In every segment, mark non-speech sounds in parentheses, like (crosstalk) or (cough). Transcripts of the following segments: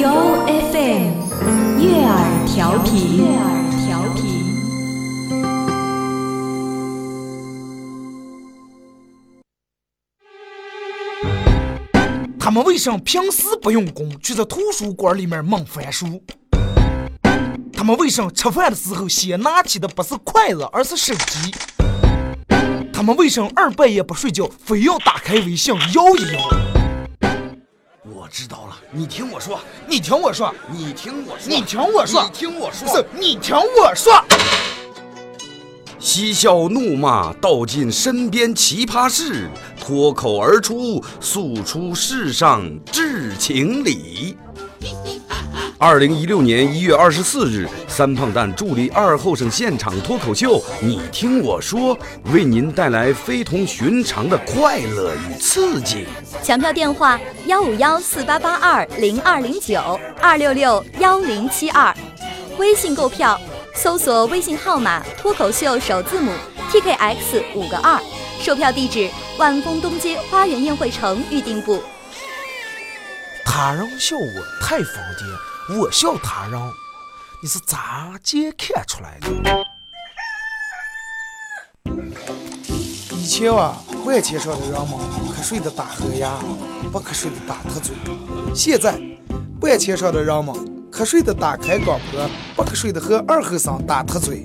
由 FM 悦耳调频。悦耳调频。他们为什么平时不用功，却在图书馆里面猛翻书？他们为什么吃饭的时候先拿起的不是筷子，而是手机？他们为什么二半夜不睡觉，非要打开微信摇一摇？我知道了，你听我说，你听我说，你听我说，你听我说，你听我说，你听我说。嬉笑怒骂，道尽身边奇葩事，脱口而出，诉出世上至情理。(laughs) 二零一六年一月二十四日，三胖蛋助力二后生现场脱口秀，你听我说，为您带来非同寻常的快乐与刺激。抢票电话：幺五幺四八八二零二零九二六六幺零七二。微信购票，搜索微信号码“脱口秀”首字母 TKX 五个二。售票地址：万丰东街花园宴会城预订部。他人笑我太疯癫，我笑他人，你是咋见看出来的？以前啊，万千上的人们瞌睡的打呵牙，不瞌睡的打特嘴。现在，万千上的人们瞌睡的打开广播，不瞌睡的和二后生打特嘴。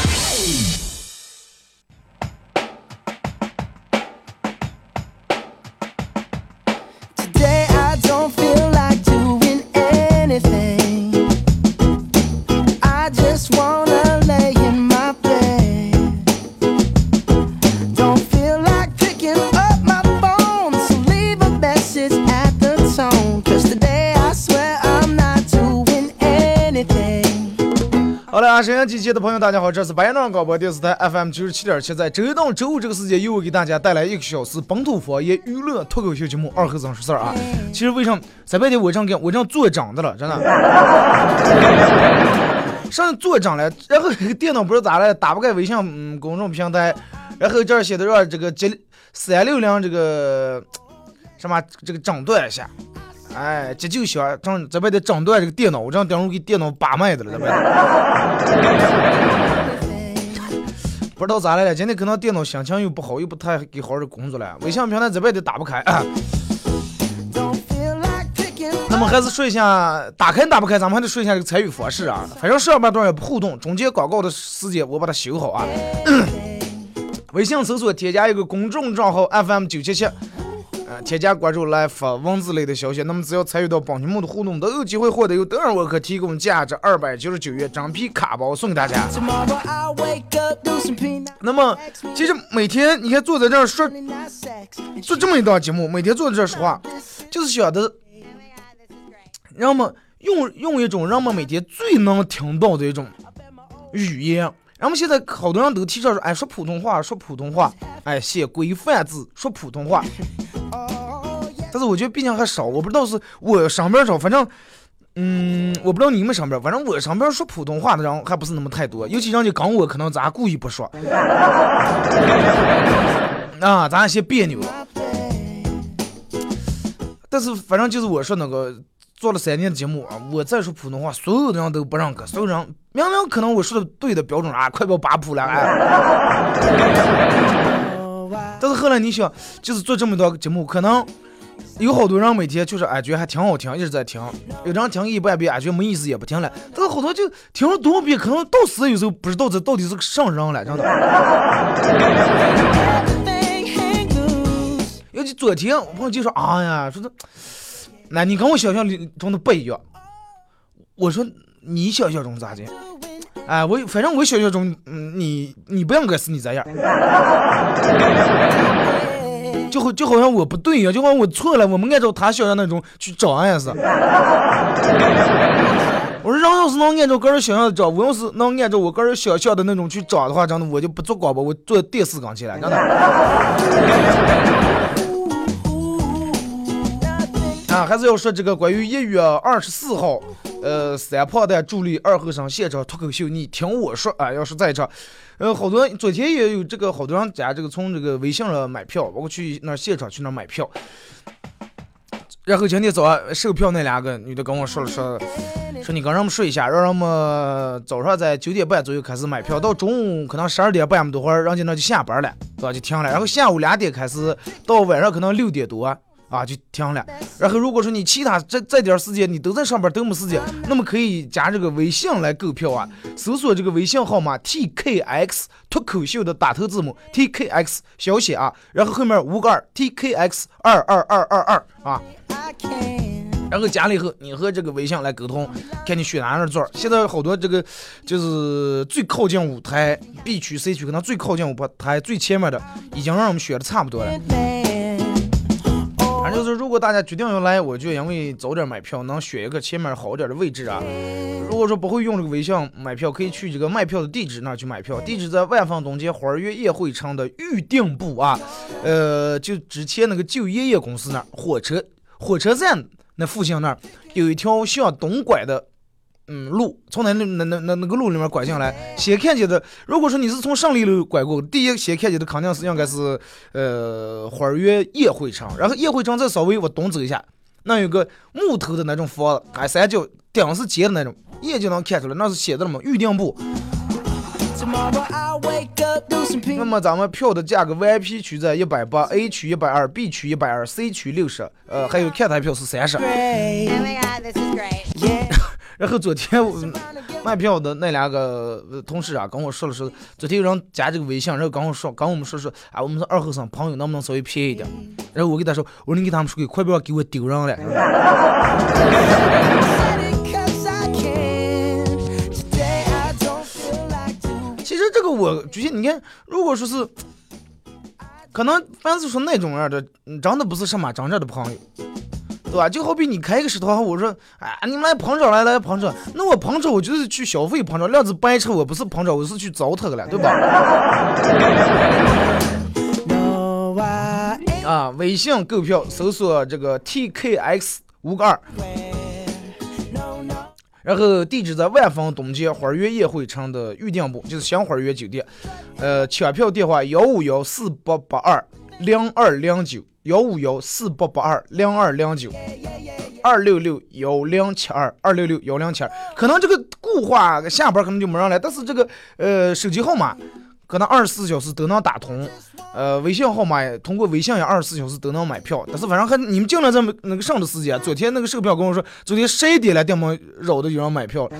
好了，啊，沈阳机前的朋友，大家好，这是白杨广播电视台 FM 九十七点七，在周一到周五这个时间，又给大家带来一个小时本土方言娱乐脱口秀节目《二和尚说事儿》啊。其实为什么在外地我这样干，我这样做长的了，真的。上做长了，然后电脑不知道咋了，打不开微信公众平台，然后这儿写的让这个接三六零这个什么这个整顿一下。哎，这就想整这边得整顿这个电脑，我这样等会给电脑把脉的了，这边。不知道咋来了，今天可能电脑心情又不好，又不太给好好的工作了。微信平台这边得打不开。那么还是说一下，打开打不开，咱们还得说一下这个参与方式啊。反正上半段也不互动，中间广告的时间我把它修好啊。微信搜索添加一个公众账号 FM 九七七，添加关注来发文字类的消息。那么只要参与到本节目的互动，都有机会获得由德尔沃克提供价值二百九十九元整皮卡包送给大家。那么其实每天你看坐在这儿说做这么一档节目，每天坐在这儿说话，就是想的，让们用用一种让们每天最能听到的一种语言。然后现在好多人都提倡说，哎，说普通话，说普通话，哎，写规范字，说普通话。但是我觉得毕竟还少，我不知道是我上边少，反正，嗯，我不知道你们上边，反正我上边说普通话的人还不是那么太多，尤其人家跟我可能咱故意不说，(laughs) 啊，咱先别扭。但是反正就是我说那个做了三年的节目啊，我再说普通话，所有的人都不认可，所有人明明可能我说的对的标准啊，快把我扒谱了哎。但是后来你想，就是做这么多节目，可能有好多人每天就是哎觉得还挺好听，一直在听，有的人听一半遍，哎觉得没意思也不听了，但是好多就听了多少遍，可能到死有时候不知道这到底是个啥人了，真的。尤其昨天我朋友就说，哎呀，说的，那你跟我想象里中的不一样。我说你想象中咋的？哎，我反正我想象中，嗯，你你不应该是你这样，就好就好像我不对一样，就好像我错了，我们按照他想象那种去找俺也是。我说人要是能按照个人想象的找，我要是能按照我个人想象的那种去找的话，真的我就不做广播，我做电视岗去了，真的。啊，还是要说这个关于一月二十四号，呃，三胖蛋助力二后生现场脱口秀，你听我说啊，要是在场，呃，好多昨天也有这个好多人家这个从这个微信上买票，包括去那现场去那买票。然后今天早上售票那两个女的跟我说了说，说你跟人们说一下，让人们早上在九点半左右开始买票，到中午可能十二点半么多会儿，人家那就下班了，对吧？就停了。然后下午两点开始，到晚上可能六点多啊就停了。然后如果说你其他这这点时间你都在上班都没时间，那么可以加这个微信来购票啊，搜索这个微信号码 T K X 脱口秀的打头字母 T K X 小写啊，然后后面五个二 T K X 二二二二二啊。然后加了以后，你和这个微信来沟通，看你选哪样座儿。现在好多这个就是最靠近舞台 B 区、C 区，可能最靠近舞台最前面的，已经让我们选的差不多了。正就是，如果大家决定要来，我就因为早点买票，能选一个前面好点的位置啊。如果说不会用这个微信买票，可以去这个卖票的地址那儿去买票。地址在万方东街花园悦宴会城的预定部啊，呃，就之前那个旧爷爷公司那儿，火车火车站那附近那儿有一条向东拐的。嗯，路从那那那那那那个路里面拐进来，先看见的，如果说你是从胜利路拐过，第一先看见的肯定是应该是呃花园宴会城，然后宴会城再稍微往东走一下，那有个木头的那种房子，哎三角顶是尖的那种，一眼就能看出来，那是写的什么预订部。那么咱们票的价格，VIP 区在一百八，A 区一百二，B 区一百二，C 区六十，呃，还有看台票是三十。然后昨天我卖票的那两个同事啊，跟我说了说，昨天有人加这个微信，然后跟我说，跟我们说说，啊，我们是二后生朋友，能不能稍微便宜一点？然后我给他说，我说你给他们说，快不要给我丢人了。其实这个我觉得，你看，如果说是，可能凡是说那种样的，真的不是什么真正的朋友。对吧？就好比你开一个食堂，我说，哎，你们来捧场，来来捧场。那我捧场，我就是去消费捧场，量子白车，我不是捧场，我是去糟蹋的了，对吧？(laughs) 啊，微信购票搜索这个 TKX 五个二，然后地址在万丰东街花园宴会城的预订部，就是香花园酒店。呃，抢票电话幺五幺四八八二零二零九。幺五幺四八八二零二零九，二六六幺零七二二六六幺零七二，可能这个固话下班可能就没人来，但是这个呃手机号码可能二十四小时都能打通，呃微信号码通过微信也二十四小时都能买票，但是反正还你们尽量在那个上的时间，昨天那个售票跟我说，昨天十一点来，电门扰的有人买票，(laughs)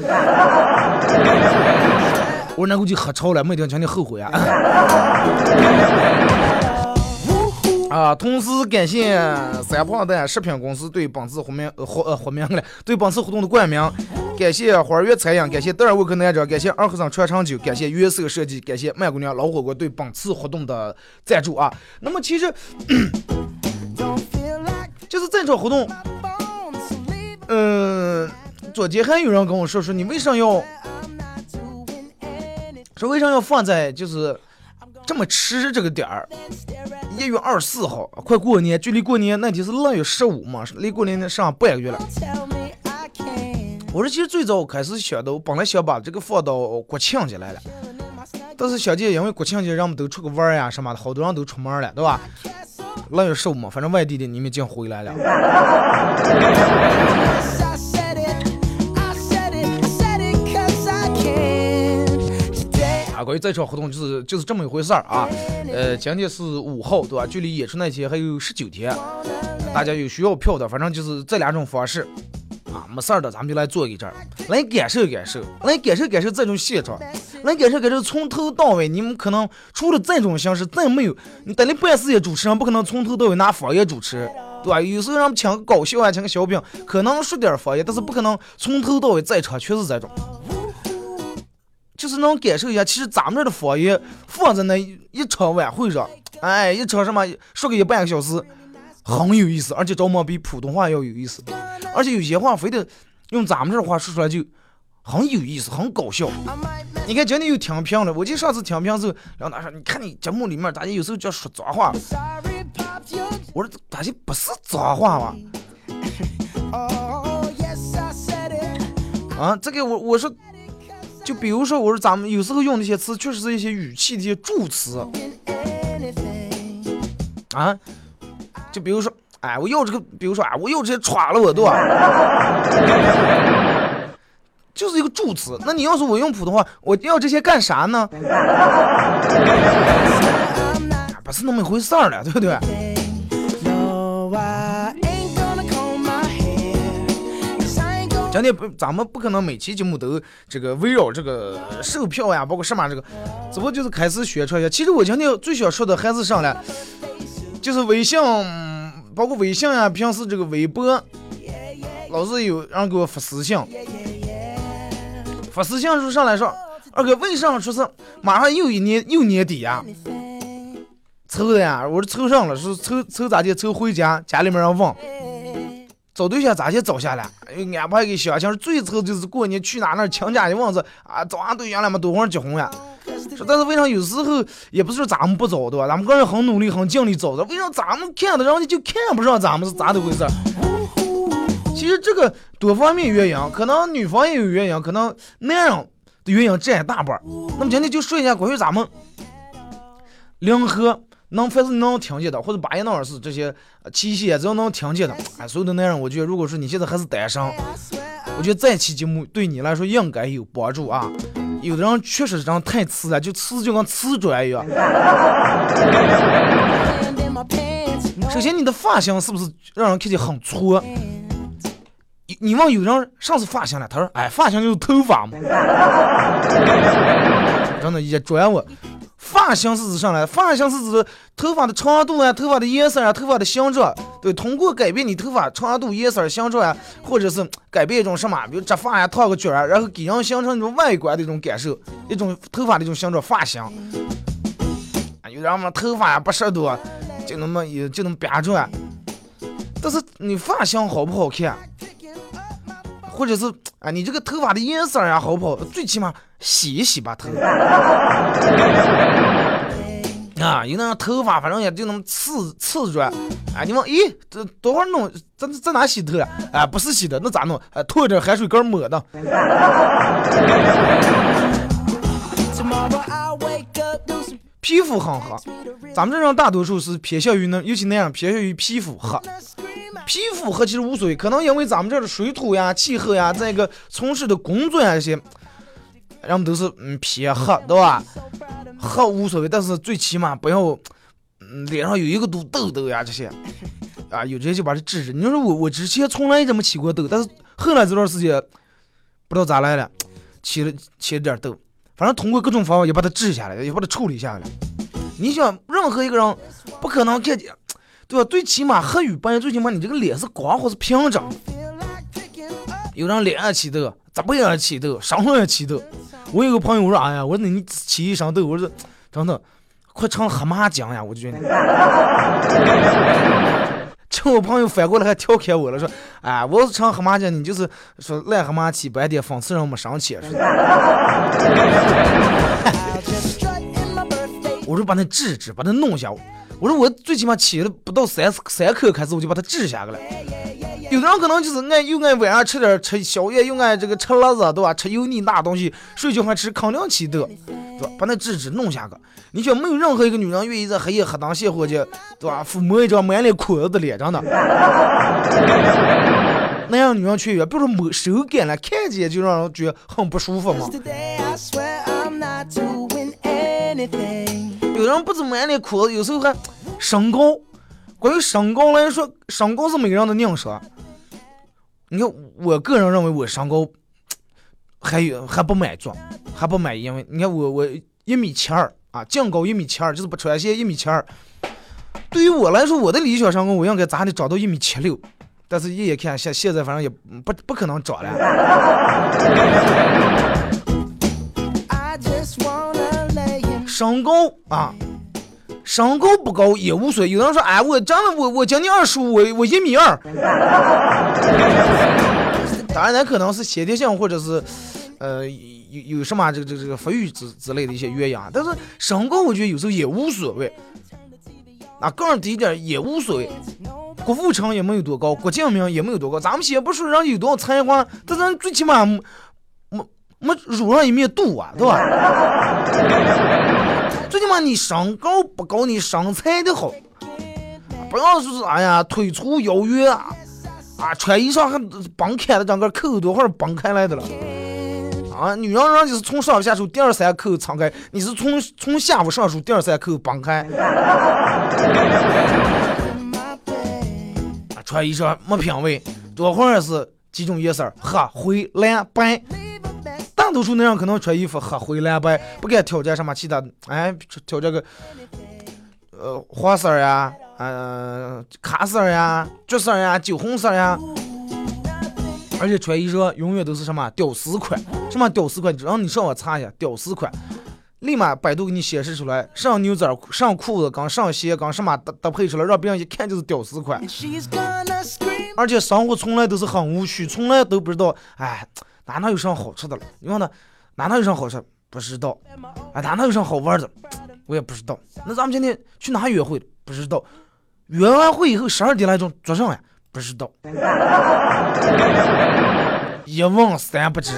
我说那估计喝超了，没听见你后悔啊。(laughs) 啊！同时感谢三胖蛋食品公司对本次活名活呃活名了，对本次活动的冠名。感谢花儿悦餐饮，感谢德尔沃克男长，感谢二和尚传承酒，感谢约瑟设计，感谢麦姑娘老火锅对本次活动的赞助啊！那么其实就是这场活动，嗯，昨天还有人跟我说说，你为啥要说为啥要放在就是这么迟这个点儿？一月二十四号，快过年，距离过年那天是腊月十五嘛，离过年剩半个月了。我说，其实最早我开始想的，我本来想把这个放到国庆节来了，但是想见因为国庆节人们都出个玩呀什么的，好多人都出门了，对吧？腊月十五嘛，反正外地的你们已经回来了。关于这场活动就是就是这么一回事儿啊，呃，今天是五号对吧？距离演出那天还有十九天，大家有需要票的，反正就是这两种方式啊，没事儿的，咱们就来坐一阵儿，来感受感受，来感受感受这种现场，来感受感受从头到尾，你们可能除了这种形式再没有，你等你办事业主持人不可能从头到尾拿方言主持，对吧？有时候让们请个搞笑啊，请个小品，可能说点方言，但是不可能从头到尾在场全是这种。就是能感受一下，其实咱们这儿的方言放在那一场晚会上，哎，一场什么说个一半个小时，很有意思，而且着么比普通话要有意思，而且有些话非得用咱们这儿话说出来就很有意思，很搞笑。你看今天又听评了，我记得上次听评时候，然后他说，你看你节目里面大家有时候就要说脏话，我说大家不是脏话吧？(laughs) Oh, yes, I said it. 啊，这个我我说，就比如说我说咱们有时候用那些词，确实是一些语气的一些助词啊，就比如说，哎，我要这个，比如说啊，我要这些歘了我对吧？就是一个助词。那你要是我用普通话，我要这些干啥呢？(laughs) 不是那么一回事儿了，对不对？今天不，咱们不可能每期节目都这个围绕这个售票呀，包括什么这个，只不过就是开始宣传一下。其实我今天最想说的还是上来，就是微信，包括微信呀，平时这个微博，老是有人给我发私信，发私信说上来说，二哥为啥说是马上又一年又年底呀？凑的呀，我说凑上了，说凑凑咋的？凑回家，家里面人问。找对象咋些找下来？安排给小强最愁就是过年去哪那儿亲家去问是啊，找俺对象了嘛，多会儿结婚呀？说但是为啥有时候也不是说咱们不找对吧？咱们个人很努力很尽力找的，为啥咱们看的人家就看不上咱们是咋的回事？其实这个多方面原因，可能女方也有原因，可能男人的原因占一大半。那么今天就说一下关于咱们临河能凡是能听见的，或者八爷那儿是这些呃七夕，只要能听见的，哎，所有的男人，我觉得如果说你现在还是单身，我觉得这期节目对你来说应该有帮助啊。有的人确实这样太次了，就次就跟瓷砖一样。(laughs) 首先，你的发型是不是让人看起来很挫？你你问有人上次发型了，他说：“哎，发型就是头发嘛。(laughs) ”真的也转我。发型是指上来，发型是指头发的长度啊、头发的颜色啊、头发的形状。对，通过改变你头发长度、颜色、形状啊，或者是改变一种什么，比如扎发呀、烫个卷，然后给人形成一种外观的一种感受，一种头发的一种形状、发型。啊，有人嘛头发呀不适多，就那么也就那么编转。但是你发型好不好看，或者是啊你这个头发的颜色呀好不好，最起码洗一洗吧头。(laughs) 啊，有那种头发，反正也就那么刺刺着，啊，你问，咦，这多会儿弄？在在哪洗头啊？啊，不是洗的，那咋弄？啊，拖着海水干抹的。皮肤很黑，咱们这种大多数是偏向于那，尤其那样偏向于皮肤黑。皮肤黑其实无所谓，可能因为咱们这儿的水土呀、气候呀，再一个从事的工作呀这些，人们都是嗯偏黑，对吧？黑无所谓，但是最起码不要嗯脸上有一个堵痘痘呀这些，啊有这些就把它治治。你说我我之前从来这么起过痘，但是后来这段时间不知道咋来了，起了起了点痘，反正通过各种方法也把它治下来，也把它处理下来。你想，任何一个人不可能看见，对吧？最起码黑与白，最起码你这个脸是光或是平整。有人脸上起痘，咋不也起痘，身上也起痘。我有个朋友，我说哎呀，我说那你起一身痘，我说真的快成黑麻将呀，我就觉得。(laughs) 这我朋友反过来还调侃我了，说，哎，我要是成黑麻将，你就是说癞蛤蟆起白点，讽刺人没生气。说 (laughs) 我说把那治治，把它弄下。我说我最起码起了不到三三颗开始，我就把它治下来了。有的人可能就是爱又爱晚上吃点吃宵夜，又爱这个吃辣子，对吧？吃油腻大东西，睡觉还吃，肯定起痘，对吧？把那治治弄下个。你想，没有任何一个女人愿意在黑夜黑灯瞎火去，对吧？抚摸一张满脸苦子的脸，真的。(laughs) 那样女人去也，比如说摸手感了，看见就让人觉得很不舒服嘛。有的人不止满脸裤子，有时候还身高。关于身高来说，身高是每个人的硬伤。你看，我个人认为我身高还有还不满足，还不满意，因为你看我我一米七二啊，净高一米七二，就是不穿鞋一米七二。对于我来说，我的理想身高我应该咋的长到一米七六，但是一眼看现现在反正也不不可能长了。(laughs) 身高啊，身高不高也无所谓。有人说，哎，我长得我我今年二十五，我我一米二。(laughs) 当然，那可能是先天性或者是呃有有什么这个这个这个发育之之类的一些原因啊。但是身高我觉得有时候也无所谓，啊，个儿低点儿也无所谓。郭富城也没有多高，郭敬明也没有多高。咱们先不说人有多少才华，但是最起码没没没辱上一面肚啊，对吧？最起码你身高不高，你身材的好，不要说是哎呀腿粗腰圆啊，啊穿衣裳还崩开了，整个扣都还是崩开来的了。啊，女人人就是从上往下手第二三扣敞开，你是从从下往上手第二三扣崩开。啊穿衣裳没品味，多会儿是几种颜色，黑、灰、蓝、白。大多数那样可能穿衣服黑、灰、蓝、白，不敢挑战什么其他的，哎，挑战个，呃，黄色儿呀，呃，咖色儿呀，橘色儿呀，酒红色儿呀。而且穿衣裳永远都是什么屌丝款，什么屌丝款，只要你上网查一下屌丝款，立马百度给你显示出来，上牛仔裤、上裤子跟上鞋跟什么搭搭配出来，让别人一看就是屌丝款。而且生活从来都是很无趣，从来都不知道，哎，哪能有啥好吃的了？你问他，哪能有啥好吃？不知道。哎，哪能有啥好玩的？我也不知道。那咱们今天去哪约会？不知道。约完会以后十二点来钟做啥呀？不知道。(laughs) 一问三不知。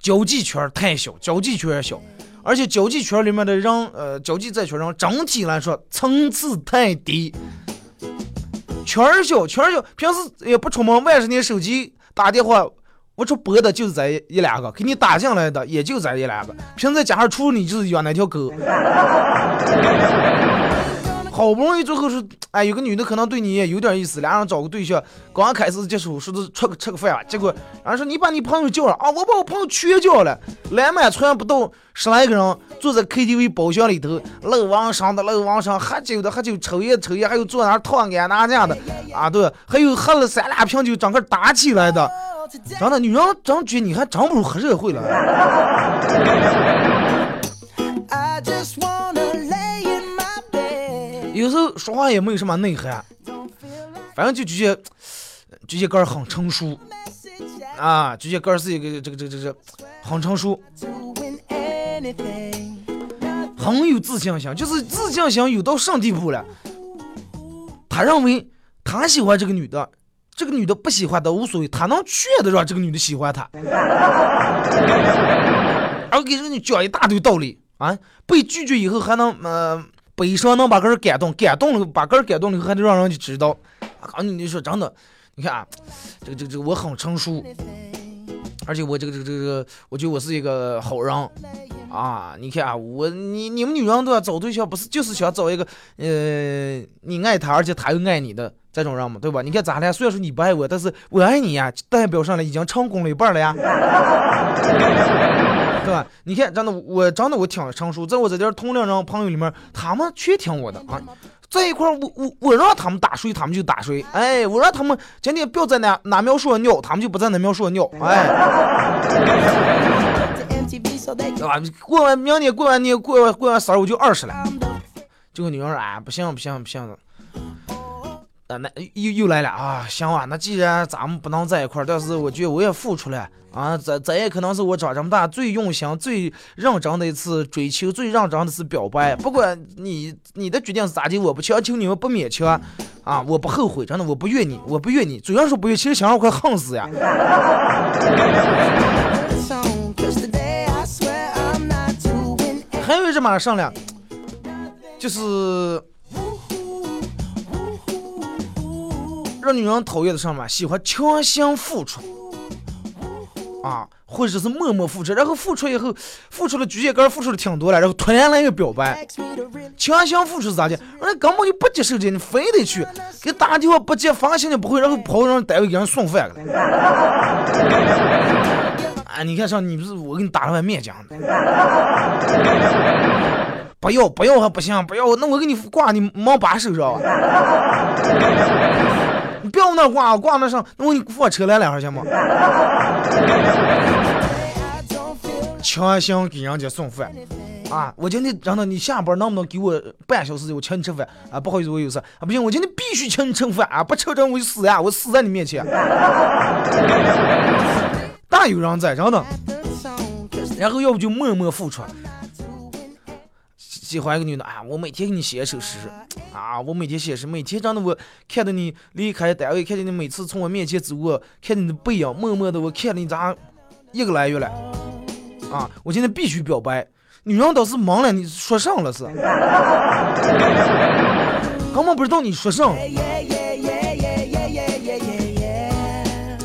交际圈太小，交际圈也小，而且交际圈里面的人，呃，交际这圈人整体来说层次太低，圈儿小，圈儿小，平时也不出门，万十年手机打电话，我说拨的就是咱一两个，给你打进来的也就咱一两个，平时在家上除了你就是养那条狗。好不容易最后是，哎，有个女的可能对你也有点意思，俩人找个对象，刚开始接触说是出个吃个饭吧，结果然后说你把你朋友叫上啊，我把我朋友全叫了，来满船不到十来个人，坐在 KTV 包厢里头，漏网上的漏网上，喝酒的喝酒，抽烟抽烟，还有坐那儿烫干拿架的，啊对，还有喝了三两瓶酒整个打起来的，真的女人真觉你还真不如黑社会了。有时候说话也没有什么内涵，反正就觉得这些歌儿很成熟。啊，这些歌儿是一个这个这个这个很成熟，很有自信心，就是自信心有到上地步了？他认为他喜欢这个女的，这个女的不喜欢他无所谓，他能劝得让这个女的喜欢他，而给这个女讲一大堆道理啊，被拒绝以后还能呃悲伤能把个人感动，感动了把个人感动了以后还得让人家知道，啊，你说真的，你看啊，这个这个这个我很成熟，而且我这个这个这个，我觉得我是一个好人。啊！你看啊，我你你们女人都要找对象，不是就是想找一个呃你爱他，而且他又爱你的这种人嘛，对吧？你看咱俩虽然说你不爱我，但是我爱你呀，代表上来已经成功了一半了呀，(laughs) 对吧？你看，真的我真的我挺成熟，在我这点同龄人朋友里面，他们全听我的啊。在一块儿，我我我让他们打谁，他们就打谁。哎，我让他们今天不要在哪哪描述我尿，他们就不在那描述我尿。哎，对吧？过完明年过完年过完过完生日我就二十了。这个女人说：“哎，不行不行不行的。”啊，那又又来了啊！行啊，那既然咱们不能在一块儿，但是我觉得我也付出了啊，咱咱也可能是我长这么大最用心、最认真的一次追求，最认真的是表白。不管你你的决定是咋的，我不强求你们，不勉强啊，我不后悔，真的我不怨你，我不怨你。主要是不怨，其实想让我快恨死呀！(laughs) 马上了，就是让女人讨厌的上面喜欢强行付出啊，或者是默默付出，然后付出以后，付出了举些杆付出的挺多了，然后突然来一个表白，强行付出是咋的？人家根本就不接受这，你非得去给打电话不接，发信息不回，然后跑让单位给人送饭了。啊，你看上你不是我给你打了碗面浆的，(laughs) 不要不要还不行，不要，那我给你挂你忙把手上啊。(laughs) 你不要那挂，挂那上，那我给你放车来两下行吗？强行给人家送饭啊！我今天让他，你下班能不能给我半小时我请你吃饭啊？不好意思，我有事啊，不行，我今天必须请你吃饭啊！不吃这我就死呀，我死在你面前。(laughs) 大有人在，真的。然后要不就默默付出。喜欢一个女的啊，我每天给你写一首诗啊，我每天写诗，每天真的我看到你离开单位，看见你每次从我面前走过，看见你的背影，默默的我看了你咋一个来月了啊！我今天必须表白。女人倒是忙了，你说上了是？(laughs) 根本不知道你说上。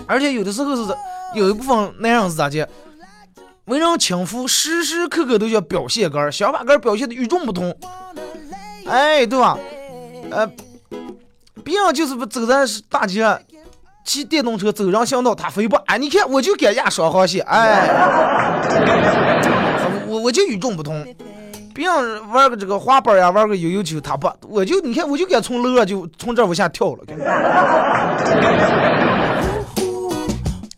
而且有的时候是有一部分男人是咋的？为人轻浮，时时刻刻都要表现个儿，想把个儿表现的与众不同。哎，对吧？呃，别人就是不走在大街上骑电动车走上行道，他非不哎，你看我就敢压双黄线，哎，我我就与众不同。别人玩个这个滑板呀，玩个悠悠球，他不，我就你看我就敢从楼上就从这往下跳了。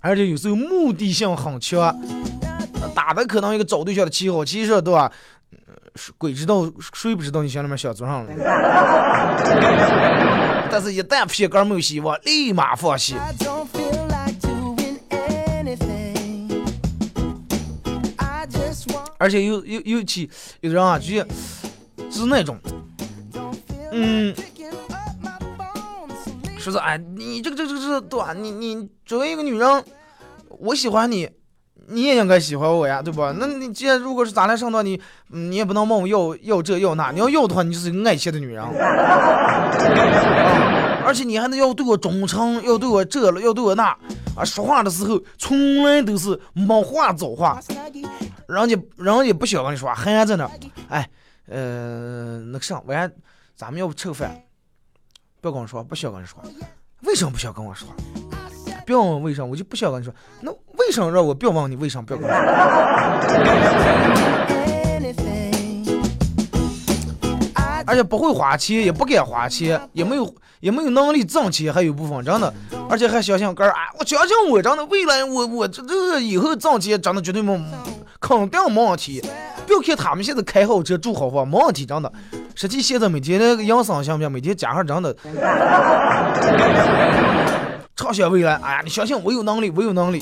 而且有时候目的性很强。打的可能一个找对象的旗号，其实对吧？鬼知道，谁不知道你心里面想做啥了？但是，一旦撇杆没有希望，立马放弃。而且尤尤尤其有人啊，就是是那种，嗯，说是哎，你这个这个这个对吧？你你作为一个女人，我喜欢你。你也应该喜欢我呀，对吧？那你既然如果是咱俩上当，你你也不能问我要要这要那。你要要的话，你就是个爱钱的女人。(laughs) 而且你还能要对我忠诚，要对我这了，要对我那。啊，说话的时候从来都是没话找话。人家人家不想跟你说话，还在那。哎，呃，那个啥，晚上咱们要不吃个饭？不要跟我说，不需要跟你说。为什么不想跟我说？不要问为什么，我就不想跟你说。那为什么让我不要问你为什么不要跟我说？(laughs) 而且不会花钱，也不敢花钱，也没有也没有能力挣钱，还有部分真的，而且还相信哥儿啊！我相信我真的未来我我这这以后挣钱真的绝对没肯定没问题。不要看他们现在开好车住好房，没问题真的。实际现在每天那个养生行不行？每天加上真的。畅想未来，哎呀，你相信我有能力，我有能力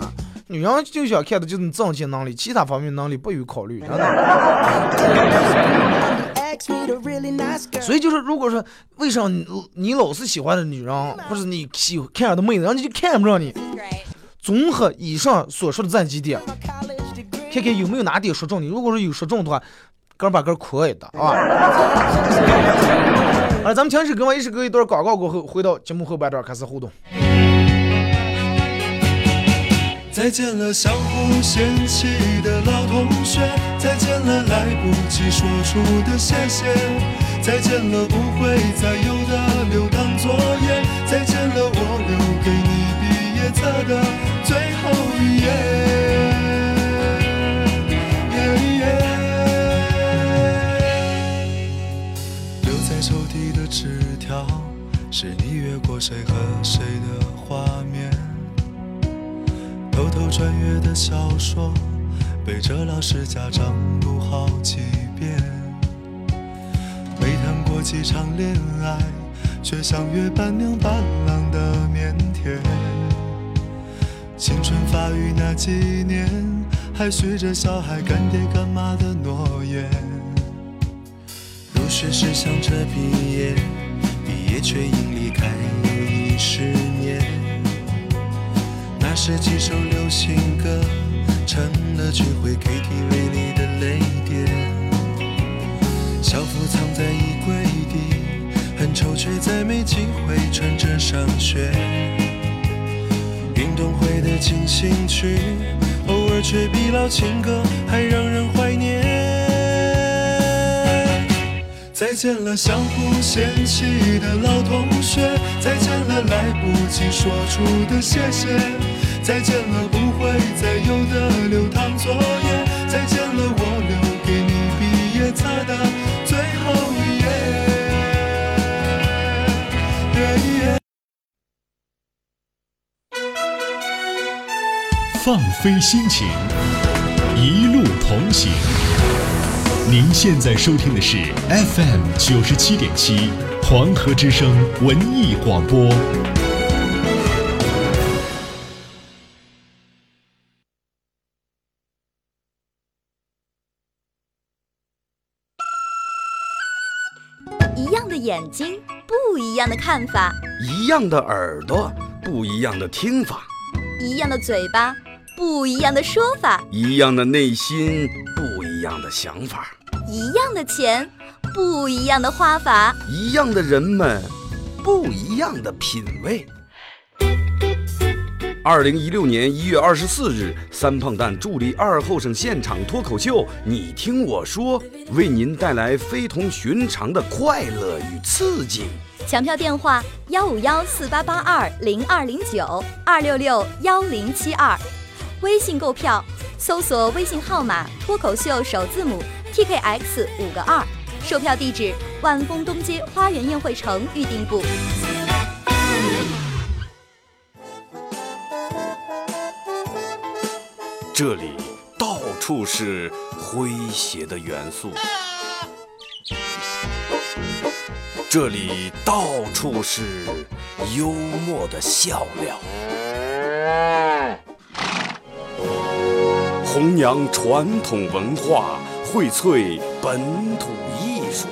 啊！女人就想看的就是你挣钱能力，其他方面能力不予考虑，真的。所以就是，如果说为啥你你老是喜欢的女人，或者你喜看上的妹子，人家就看不上你。综合以上所说的这几点，看看有没有哪点说中你。如果说有说中的话，哥把哥可以的啊。啊，(laughs) 咱们听首歌，一首歌一段广告过后，回到节目后半段开始互动。再见了，相互嫌弃的老同学；再见了，来不及说出的谢谢；再见了，不会再有的留堂作业；再见了，我留给你毕业册的最后一页。谁和谁的画面。偷偷穿越的小说，背着老师家长读好几遍。没谈过几场恋爱，却像约伴娘伴郎的腼腆。青春发育那几年，还许着小孩干爹干妈的诺言。入学时想着毕业，毕业却因离开十年。那时几首流行歌，成了聚会 KTV 里的泪点。校服藏在衣柜底，很丑却再没机会穿着上学。运动会的进行曲，偶尔却比老情歌还让人怀念。再见了，相互嫌弃的老同学；再见了，来不及说出的谢谢；再见了，不会再有的留堂作业；再见了，我留给你毕业册的最后一页。放飞心情，一路同行。您现在收听的是 FM 九十七点七黄河之声文艺广播。一样的眼睛，不一样的看法；一样的耳朵，不一样的听法；一样的嘴巴，不一样的说法；一样的内心，不一样的想法；一样的钱，不一样的花法；一样的人们，不一样的品味。二零一六年一月二十四日，三胖蛋助力二后生现场脱口秀，你听我说，为您带来非同寻常的快乐与刺激。抢票电话：幺五幺四八八二零二零九二六六幺零七二。微信购票，搜索微信号码“脱口秀”首字母 TKX 五个二。售票地址：万丰东街花园宴会城预订部。这里到处是诙谐的元素，这里到处是幽默的笑料，弘扬传统文化，荟萃本土艺术。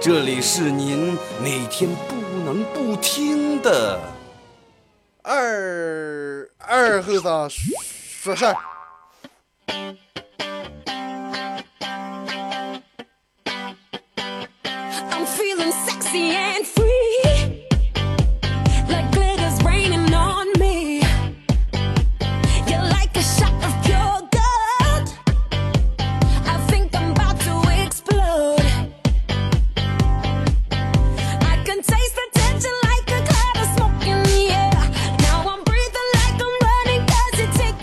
这里是您每天不能不听的二二后生说事儿。I'm feeling sexy and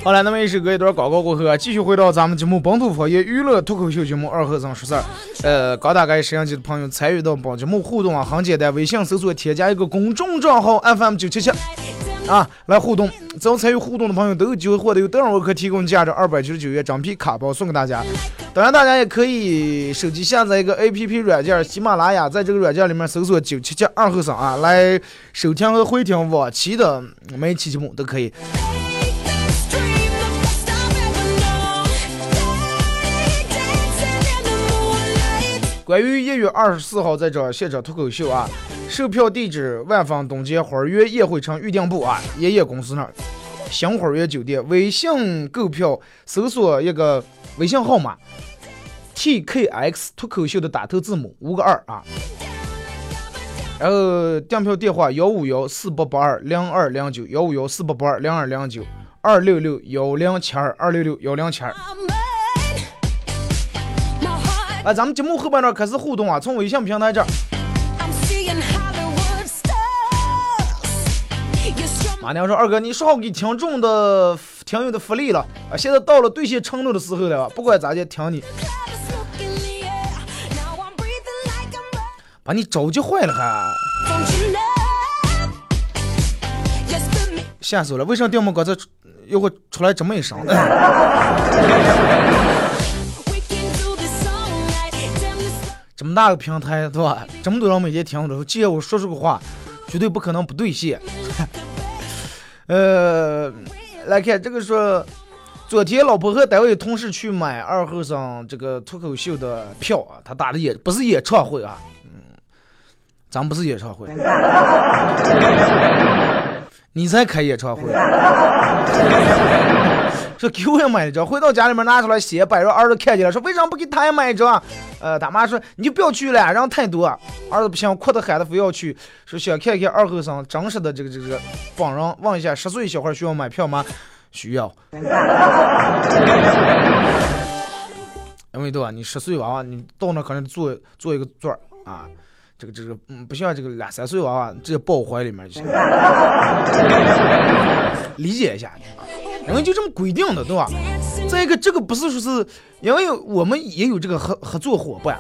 好了，那么也是隔一段广告过后啊，继续回到咱们节目本土方言娱乐脱口秀节目二和尚说事儿。呃，刚打开摄像机的朋友参与到本节目互动啊，很简单，微信搜索添加一个公众账号 FM 九七七啊来互动。只要参与互动的朋友都有机会获得由德尔沃克提供价值二百九十九元整批卡包送给大家。当然，大家也可以手机下载一个 APP 软件喜马拉雅，在这个软件里面搜索九七七二和尚啊，来收听和回听往期的每一期节目都可以。关于一月二十四号在这现场脱口秀啊，售票地址万方东街花园宴会城预订部啊，爷爷公司那儿，新花园酒店。微信购票搜索一个微信号码 TKX 脱口秀的打头字母五个二啊。然后订票电话幺五幺四八八二零二零九幺五幺四八八二零二零九二六六幺零七二二六六幺零七二。啊，咱们节目后半段开始互动啊，从微信平台这儿。马娘说：“二哥，你说好给听众的听友的福利了啊，现在到了兑现承诺的时候了，不管咋的，听你。”把你着急坏了还，吓死了！为啥电木哥这又会出来这么一声？(laughs) 这么大个平台对吧？这么多人每天听着，既然我说出个话，绝对不可能不兑现。(laughs) 呃，来看这个说，昨天老婆和单位同事去买二后生这个脱口秀的票啊，他打的也不是演唱会啊，嗯，咱不是演唱会，(laughs) 你才开演唱会。说给我也买一张，回到家里面拿出来写，摆着儿子看见了，说为啥不给他也买一张？呃，他妈说你就不要去了，人太多。儿子不行，哭的喊的非要去，说想看看二后生真实的这个这个本人，问一下十岁小孩需要买票吗？需要。因为对吧？你十岁娃娃，你到那可能坐坐一个座儿啊，这个这个嗯，不像这个两三岁娃娃直接抱怀里面就行。(laughs) 理解一下，因为就这么规定的，对吧？再一个，这个不是说是，因为我们也有这个合合作伙伴，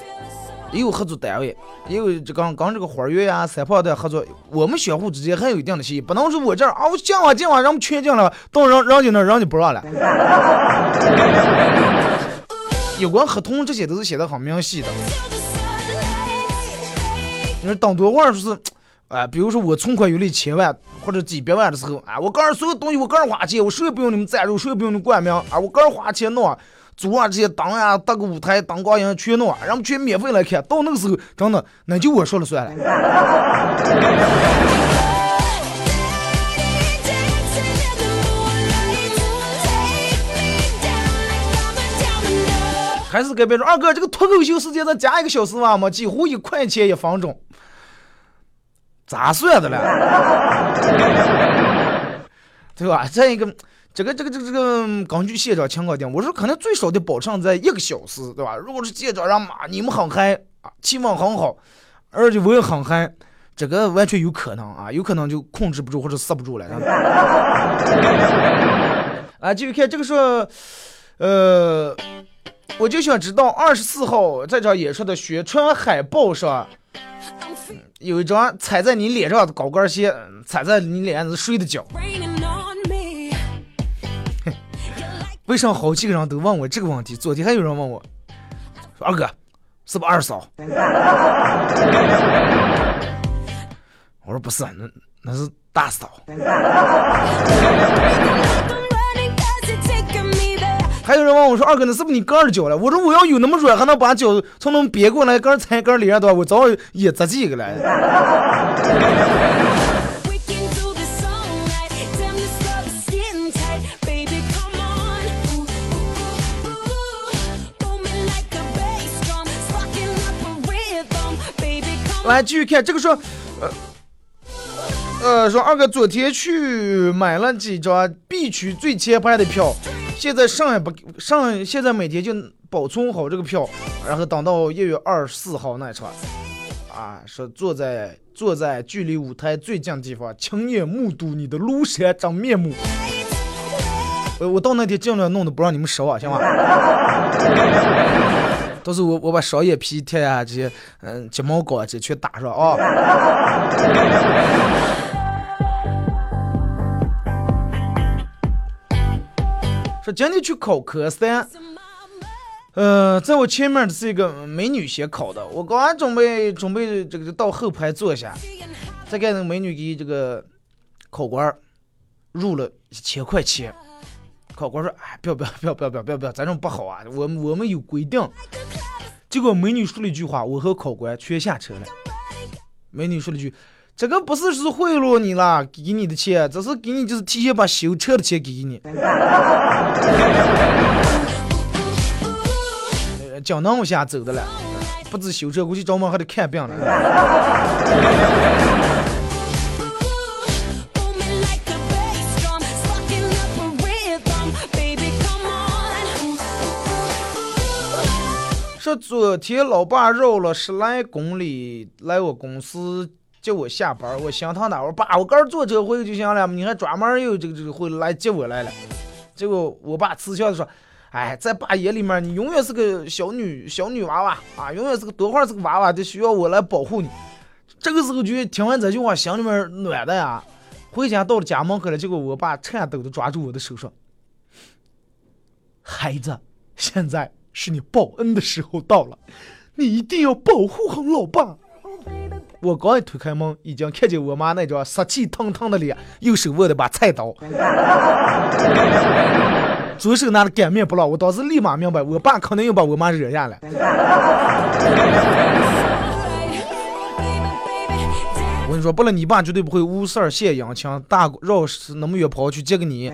也有合作单位，也有这刚刚这个花园呀、三炮的合作，我们相互之间还有一定的协议，不能说我这儿啊，我进啊进啊，让我们全进了，到人人家那儿人家不让了。有关合同这些都是写的很明细的。你说当多会儿说是，哎、比如说我存款有了千万或者几百万的时候，啊，我个人所有东西我个人花钱，我谁也不用你们赞助，谁也不用你们冠名，啊，我个人花钱弄啊，租啊这些灯呀、搭个舞台、灯光呀全弄啊，让我们全免费来看。到那个时候，真的那就我说了算了。还是跟别人说二哥，这个脱口秀时间再加一个小时吧嘛，几乎一块钱一分钟，咋算的了？(laughs) 对吧？再一个，这个这个这个这个根据现场情况定，我说可能最少得保证在一个小时，对吧？如果是现场让骂你们很嗨啊，气氛很好，而且我也很嗨，这个完全有可能啊，有可能就控制不住或者刹不住了。(laughs) 啊，继续看这个说，呃。我就想知道二十四号这场演出的宣传海报上，嗯有一张踩在你脸上的高跟鞋，嗯踩在你脸上是谁的脚？为啥好几个人都问我这个问题？昨天还有人问我，说二哥是不是二嫂？(laughs) 我说不是，那那是大嫂。(laughs) 还有人问我说：“二哥，那是不是你哥儿的脚了？”我说：“我要有那么软，还能把脚从那么别过来，刚踩跟脸上的话，我早也砸几个了。(laughs) ”来继续看这个说，呃。呃，说二哥昨天去买了几张 B 区最前排的票，现在上也不上，现在每天就保存好这个票，然后等到一月二十四号那场，啊，说坐在坐在距离舞台最近的地方，亲眼目睹你的庐山真面目。我我到那天尽量弄得不让你们烧啊，行吗？到时候我我把双眼皮贴啊这些，嗯，睫毛膏啊这些全打上啊。说今天去考科三，呃，在我前面的是一个美女先考的，我刚准备准备这个到后排坐下，再看那个美女给这个考官儿入了一千块钱。考官说：“哎，不要不要不要不要不要不要不要，咱这不好啊，我我们有规定。”结果美女说了一句话，我和考官全下车了。美女说了一句：“这个不是是贿赂你了，给你的钱，这是给你就是提前把修车的钱给你。”讲那么下走的了，不止修车，估计专门还得看病了。说昨天老爸绕了十来公里来我公司接我下班，我心疼他，我爸，我刚坐车回去就行了，你还专门又这个这个回来接我来了。结果我爸嗤笑的说：“哎，在爸眼里面，你永远是个小女小女娃娃啊，永远是个多会儿是个娃娃，得需要我来保护你。”这个时候就听完这句话，心里面暖的呀。回家到了家门口了，结果我爸颤抖的抓住我的手说：“孩子，现在。”是你报恩的时候到了，你一定要保护好老爸。我刚一推开门，已经看见我妈那张杀气腾腾的脸，右手握着把菜刀，左手拿着擀面不烙。我当时立马明白，我爸肯定又把我妈惹下来。我跟你说，不然你爸绝对不会无事儿献殷勤，大绕那么远跑去接个你。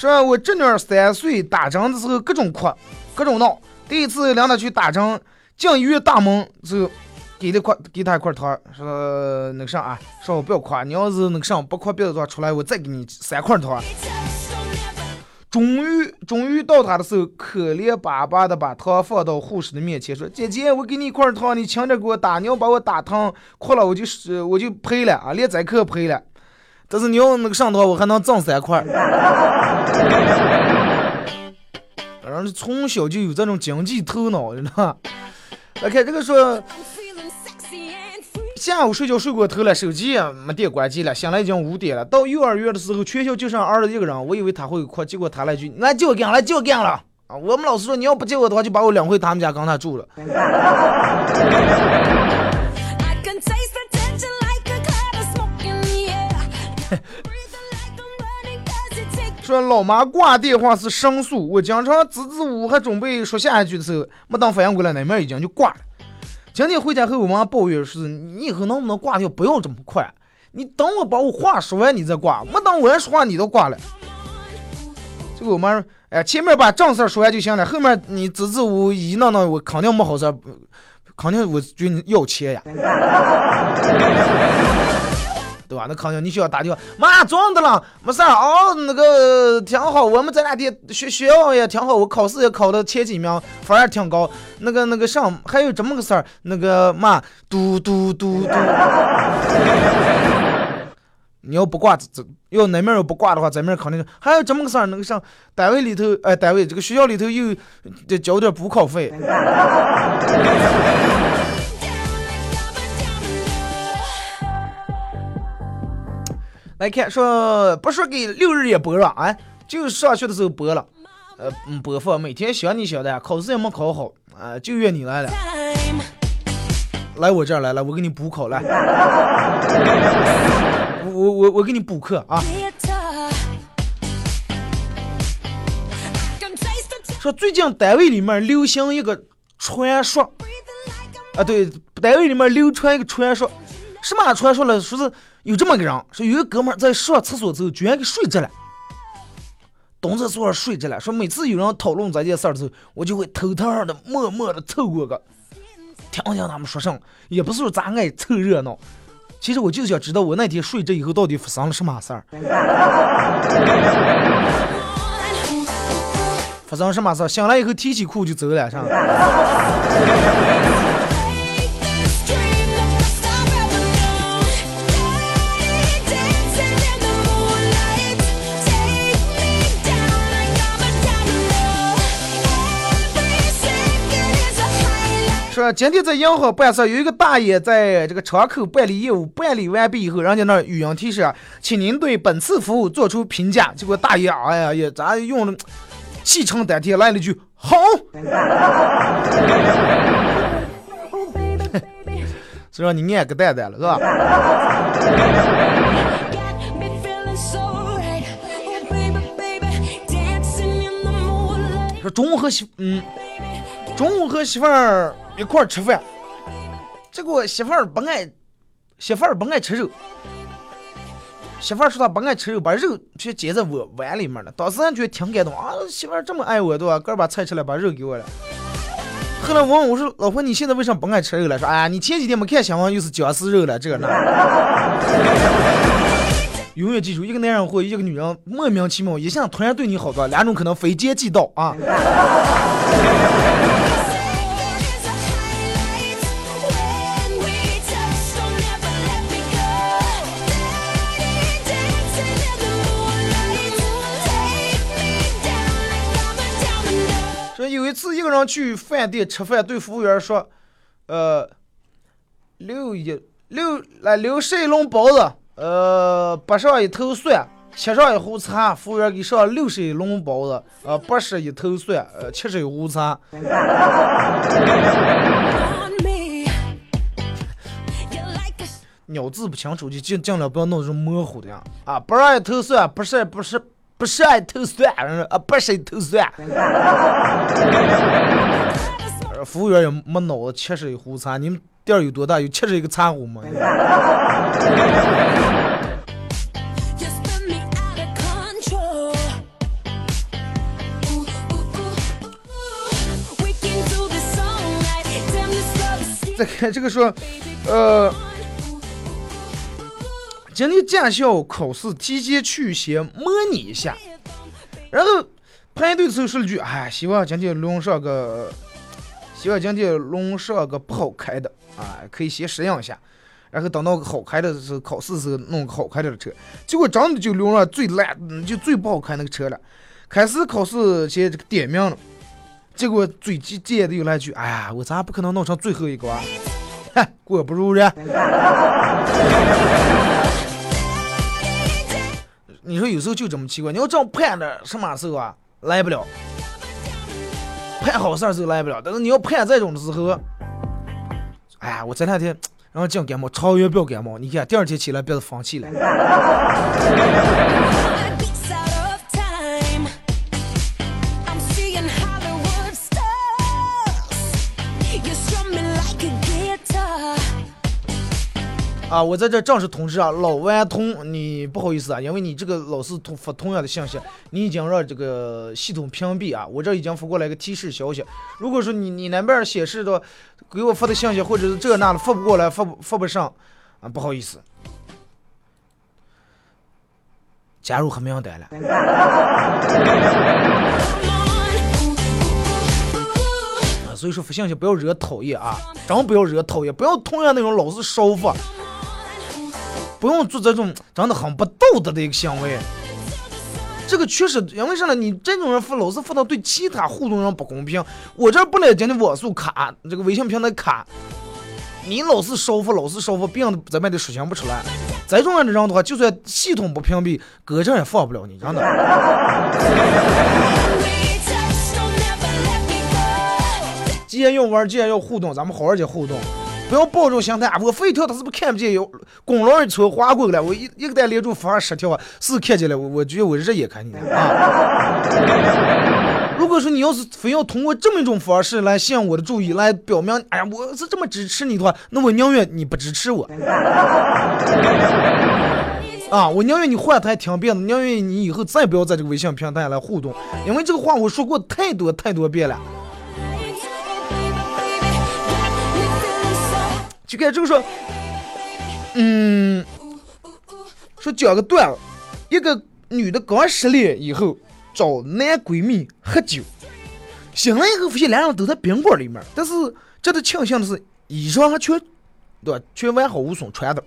说我侄女儿三岁打针的时候各种哭，各种闹。第一次领她去打针，进医院大门就给了块给她一块糖，说那个啥啊，说我不要哭，你要是那个啥不哭别的话出来，我再给你三块糖。终于终于到他的时候，可怜巴巴的把糖放到护士的面前，说：“姐姐，我给你一块糖，你轻点给我打，你要把我打疼哭了，我就是我就赔了啊，连载课赔了。但是你要那个上的话，我还能挣三块。(laughs) ”反正从小就有这种经济头脑，你知道吧？(laughs) 来看这个说，下午睡觉睡过头了，手机也没电关机了，醒来已经五点了。到幼儿园的时候，全校就剩二十一个人，我以为他会哭，结果他来句：“那就干了，就干了。”啊，我们老师说你要不接我的话，就把我领回他们家跟他住了。(laughs) 说老妈挂电话是申诉，我经常支支吾吾还准备说下一句的时候，没等反应过来，那面已经就挂了。今天回家后，我妈抱怨是：你以后能不能挂掉，不要这么快，你等我把我话说完你再挂，没等我说话你都挂了。结果我妈说：哎，前面把正事儿说完就行了，后面你支支吾吾一闹闹，我肯定没好事，肯定我就要钱呀。对吧？那肯定你需要打电话，妈，中的了，没事儿哦，那个挺好，我们这两天学学校也挺好，我考试也考的前几名，分儿也挺高。那个那个上还有这么个事儿，那个妈，嘟嘟嘟嘟，你要不挂这，要那面要不挂的话，咱面肯定还有这么个事儿，那个上单位里头，哎，单位这个学校里头又得交点补考费。来看说不说给六日也播了啊，就上学的时候播了，呃，嗯播放每天想你想的，考试也没考好啊，就怨你来了，来我这儿来了，我给你补考来，(laughs) 我我我我给你补课啊。说最近单位里面流行一个传说，啊对，单位里面流传一个传说，什么传说了？说是。有这么个人，说有一个哥们在上厕所之后居然给睡着了，蹲在厕所睡着了。说每次有人讨论这件事儿的时候，我就会偷偷的、默默的凑过个，听听他们说什么。也不是说咱爱凑热闹，其实我就想知道我那天睡着以后到底发生了什么事儿。发生什么事儿？醒来以后提起裤就走了，是吧？今天在银行办事，有一个大爷在这个窗口办理业务，办理完毕以后，人家那语音提示，请您对本次服务做出评价。结果大爷哎呀也咱用了气沉丹田来了句好，所以说你念个蛋蛋了是吧？说中午和媳嗯，中午和媳妇儿。一块吃饭，结果媳妇儿不爱，媳妇儿不爱吃肉。媳妇儿说她不爱吃肉，把肉却夹在我碗里面了。当时俺觉得挺感动啊，媳妇儿这么爱我，对吧？个把菜吃了，把肉给我了。后来我问我说：“老婆，你现在为什么不爱吃肉了？”说：“哎呀，你前几天没看新闻，又是僵尸肉了，这个那。” (laughs) 永远记住，一个男人或一个女人莫名其妙一下突然对你好多，两种可能非奸即盗啊。一，个人去饭店吃饭，对服务员说：“呃，留一留来留十一笼包子，呃，不上一头蒜，切上一壶茶。”服务员给上六十一笼包子，呃，八十一头蒜，呃，七十一壶茶。(laughs) 鸟字不清楚就尽尽量不要弄这种模糊的呀！啊，不让一头蒜，不是不是。不是爱偷蒜，啊，不是一头蒜。服务员也没脑子，七十一壶茶。你们店有多大？有七十一个茶壶吗？再看这个说，呃。今天驾校考试提前去先模拟一下，然后排队的时候说了句：“哎，希望今天轮上个，希望今天轮上个不好开的啊，可以先适应一下。”然后等到个好开的时候，考试时候弄个好开的车，结果真的就轮上最烂，就最不好开那个车了。开始考试先这个点名了，结果最接接的又来句：“哎呀，我咋不可能弄成最后一个啊？”哼，(laughs) 果不如人。你说有时候就这么奇怪，你要这样盼着什么时候啊来不了，盼好事儿时候来不了，但是你要盼这种的时候，哎呀，我这两天然后讲感冒，超越不要感冒，你看第二天起来别是放弃了。(laughs) 啊，我在这正式通知啊，老顽童，你不好意思啊，因为你这个老是同发同样的信息，你已经让这个系统屏蔽啊，我这已经发过来一个提示消息。如果说你你那边显示的给我发的信息或者是这那的发不过来，发不发不上啊，不好意思，加入黑名单了。啊，所以说发信息不要惹讨厌啊，真不要惹讨厌，不要同样那种老是烧发。不用做这种真的很不道德的一个行为。这个确实，因为啥呢？你这种人发老是发到对其他互动人不公平。我这儿本来今天网速卡，这个微信平台卡，你老是收发，老是收发，别人咱们得说清不出来。这种样的人的话，就算系统不屏蔽，搁这儿也放不了你，真的。(laughs) 既然要玩，既然要互动，咱们好好去互动，不要抱着心态，啊我飞一条他是不是看不见？有公路一戳划过来，我一一个单连住发十条，是看见了，我我觉得我日也看见了啊。如果说你要是非要通过这么一种方式来吸引我的注意，来表明，哎呀，我是这么支持你的话，那我宁愿你不支持我。(laughs) 啊，我宁愿你换台听遍了，宁愿你以后再也不要在这个微信平台来互动，因为这个话我说过太多太多遍了。就看这个说，嗯，说讲个段子，一个女的刚失恋以后找男闺蜜喝酒，醒来以后发现两人都在宾馆里面，但是值得庆幸的是，衣裳还全，对吧？全完好无损穿的。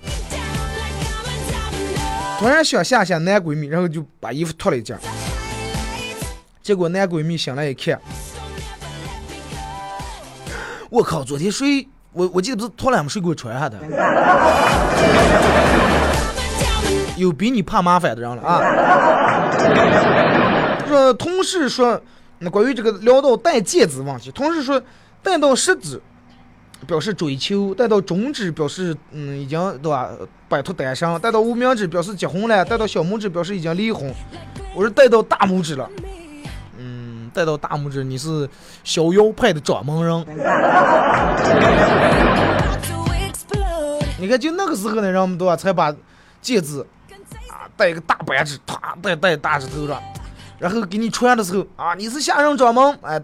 突然想吓吓男闺蜜，然后就把衣服脱了一件，结果男闺蜜醒来一看，我靠，昨天睡。我我记得不是脱了俺们睡给我穿下的，有比你怕麻烦的人了啊！说同事说，那关于这个聊到戴戒指问题，同事说戴到食指表示追求，戴到中指表示嗯已经对吧摆脱单身，戴到无名指表示结婚了，戴到小拇指表示已经离婚。我说戴到大拇指了。嗯，戴到大拇指，你是逍遥派的掌门人。(laughs) 你看，就那个时候呢，人们对吧，才把戒指啊戴一个大白指，啪戴戴大指头上，然后给你穿的时候啊，你是下人掌门，哎，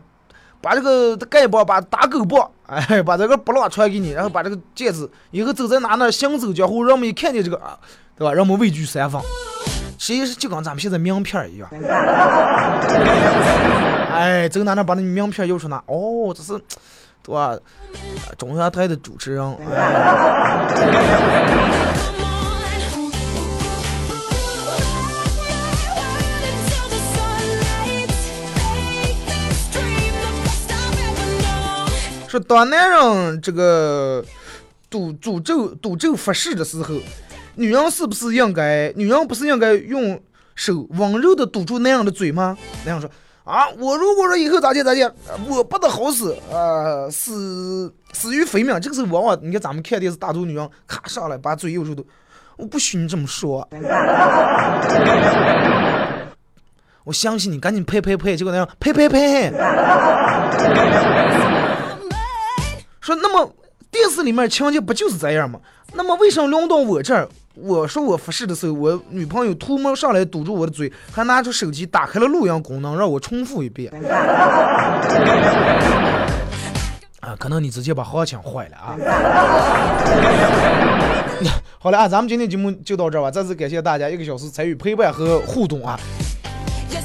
把这个丐帮把打狗棒，哎，(laughs) 把这个不浪传给你，然后把这个戒指以后走在哪哪行走江湖，人们一看见这个啊，对吧，人们畏惧三分。其实就跟咱们现在名片一样，(laughs) 哎，走哪哪把那名片又出拿，哦，这是，对吧？中央台的主持人，哎。说当男人这个赌诅咒赌咒发誓的时候，女人是不是应该，女人不是应该用手温柔的堵住男人的嘴吗？男人说啊，我如果说以后咋地咋地，我不得好死，呃，死死于非命。这个时候往往你看咱们看电视，大多女人咔上来把嘴又住都，我不许你这么说。我相信你，赶紧呸呸呸！结果那样呸呸呸。说那么电视里面情节不就是这样吗？那么为什么轮到我这儿？我说我发誓的时候，我女朋友突然上来堵住我的嘴，还拿出手机打开了录音功能，让我重复一遍。(laughs) 啊，可能你直接把行情坏了啊！(laughs) 好了啊，咱们今天节目就到这儿吧。再次感谢大家一个小时参与陪伴和互动啊！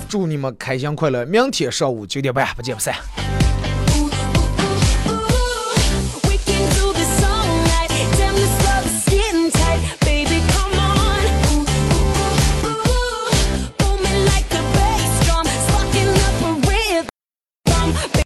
祝你们开心快乐，明天上午九点半不见不散。